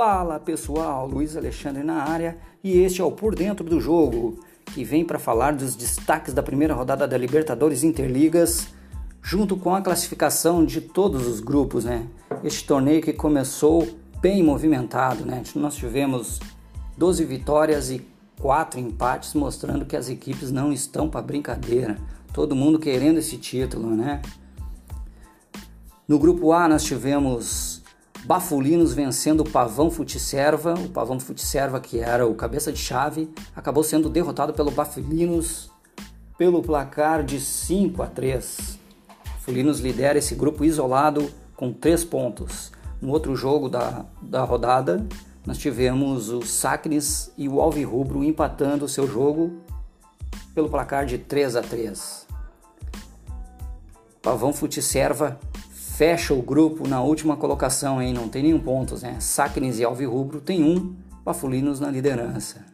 Fala pessoal, Luiz Alexandre na área e este é o Por Dentro do Jogo, que vem para falar dos destaques da primeira rodada da Libertadores Interligas, junto com a classificação de todos os grupos, né? Este torneio que começou bem movimentado, né? Nós tivemos 12 vitórias e 4 empates, mostrando que as equipes não estão para brincadeira. Todo mundo querendo esse título, né? No grupo A nós tivemos Bafulinos vencendo o Pavão Futisserva. O Pavão Futisserva, que era o cabeça de chave, acabou sendo derrotado pelo Bafulinos pelo placar de 5 a 3. Fulinos lidera esse grupo isolado com 3 pontos. No outro jogo da, da rodada, nós tivemos o Sacres e o Alvirrubro empatando o seu jogo pelo placar de 3 a 3. Pavão Futisserva fecha o grupo na última colocação, hein? Não tem nenhum pontos, né? Sacnes e Alvirrubro tem um, Pafulinos na liderança.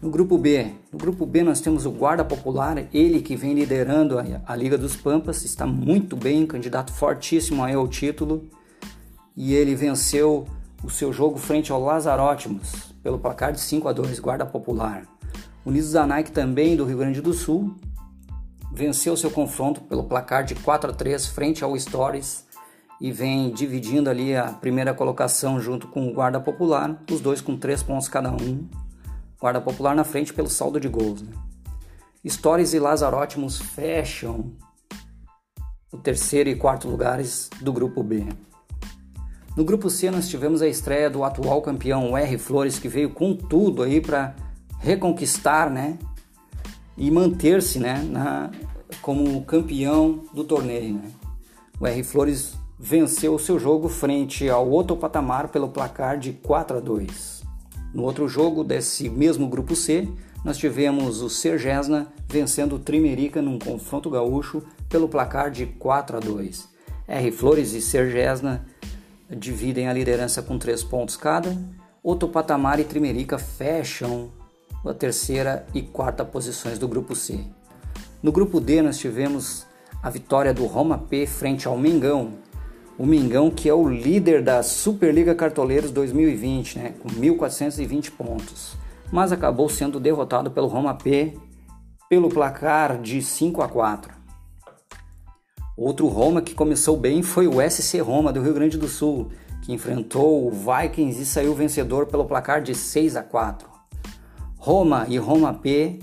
No grupo B, no grupo B nós temos o Guarda Popular, ele que vem liderando a, a Liga dos Pampas, está muito bem, candidato fortíssimo ao título, e ele venceu o seu jogo frente ao Lazarótimos pelo placar de 5 a 2, Guarda Popular. Unidos da Nike também do Rio Grande do Sul venceu seu confronto pelo placar de 4 a 3 frente ao Stories e vem dividindo ali a primeira colocação junto com o Guarda Popular, os dois com 3 pontos cada um. Guarda Popular na frente pelo saldo de gols. Né? Stories e Lazarótimos fecham o terceiro e quarto lugares do grupo B. No grupo C nós tivemos a estreia do atual campeão R Flores que veio com tudo aí para reconquistar, né, e manter-se né, na, como campeão do torneio. Né? O R Flores venceu o seu jogo frente ao outro patamar pelo placar de 4 a 2. No outro jogo desse mesmo grupo C, nós tivemos o Sergesna vencendo o Trimerica num confronto gaúcho pelo placar de 4 a 2. R Flores e Sergesna dividem a liderança com 3 pontos cada. Outro patamar e Trimerica fecham a terceira e quarta posições do grupo C. No grupo D nós tivemos a vitória do Roma P frente ao Mengão. O Mengão que é o líder da Superliga Cartoleiros 2020, né, com 1420 pontos, mas acabou sendo derrotado pelo Roma P pelo placar de 5 a 4. Outro Roma que começou bem foi o SC Roma do Rio Grande do Sul, que enfrentou o Vikings e saiu vencedor pelo placar de 6 a 4. Roma e Roma P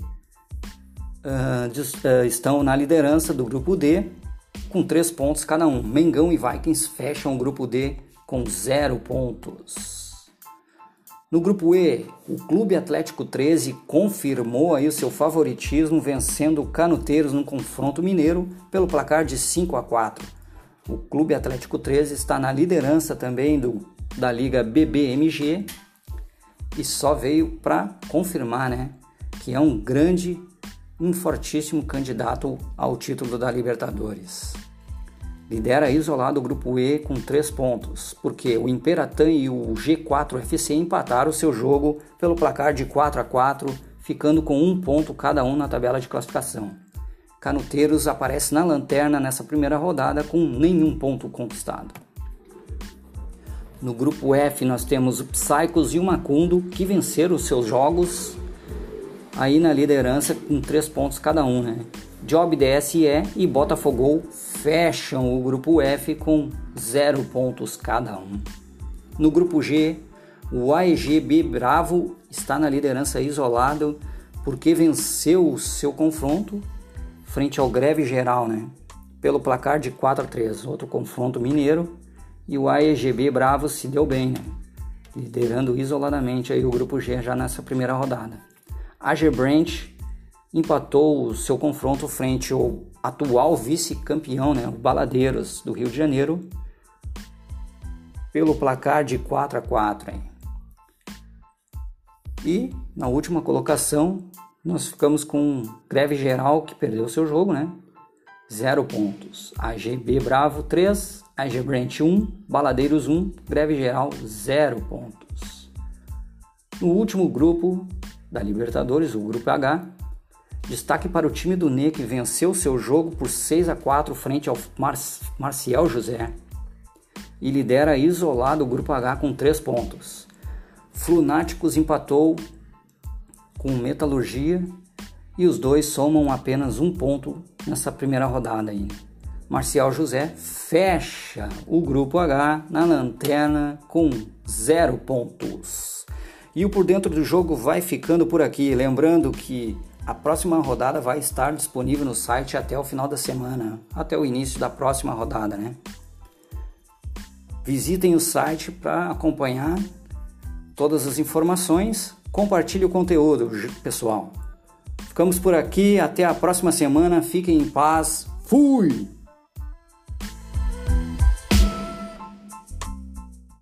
uh, estão na liderança do grupo D com três pontos cada um. Mengão e Vikings fecham o grupo D com zero pontos. No grupo E, o Clube Atlético 13 confirmou aí o seu favoritismo vencendo o Canuteiros no confronto mineiro pelo placar de 5 a 4. O Clube Atlético 13 está na liderança também do, da Liga BBMG e só veio para confirmar, né, que é um grande, um fortíssimo candidato ao título da Libertadores. Lidera isolado o grupo E com três pontos, porque o Imperatan e o G4 FC empataram seu jogo pelo placar de 4 a 4, ficando com um ponto cada um na tabela de classificação. Canuteiros aparece na lanterna nessa primeira rodada com nenhum ponto conquistado. No grupo F nós temos o Psychos e o Macundo que venceram os seus jogos aí na liderança com três pontos cada um, né? Job DSE e Botafogo fecham o grupo F com zero pontos cada um. No grupo G, o AEGB Bravo está na liderança isolado porque venceu o seu confronto frente ao Greve Geral, né? Pelo placar de 4 a 3. Outro confronto mineiro e o AEGB Bravo se deu bem, né? liderando isoladamente aí o grupo G já nessa primeira rodada. A G-Branch empatou o seu confronto frente ao atual vice-campeão, né, o Baladeiros do Rio de Janeiro, pelo placar de 4 a 4. Hein? E na última colocação nós ficamos com Greve Geral que perdeu seu jogo, né? Zero pontos. AGB Bravo 3, AG Branch 1, Baladeiros 1, Greve Geral 0 pontos. No último grupo da Libertadores, o grupo H, destaque para o time do NE que venceu seu jogo por 6 a 4 frente ao Mar Marcial José. e lidera isolado o grupo H com 3 pontos. Flunáticos empatou com Metalurgia e os dois somam apenas um ponto nessa primeira rodada aí. Marcial José fecha o grupo H na lanterna com zero pontos. E o Por Dentro do Jogo vai ficando por aqui. Lembrando que a próxima rodada vai estar disponível no site até o final da semana, até o início da próxima rodada, né? Visitem o site para acompanhar todas as informações. Compartilhe o conteúdo, pessoal. Ficamos por aqui, até a próxima semana. Fiquem em paz. Fui!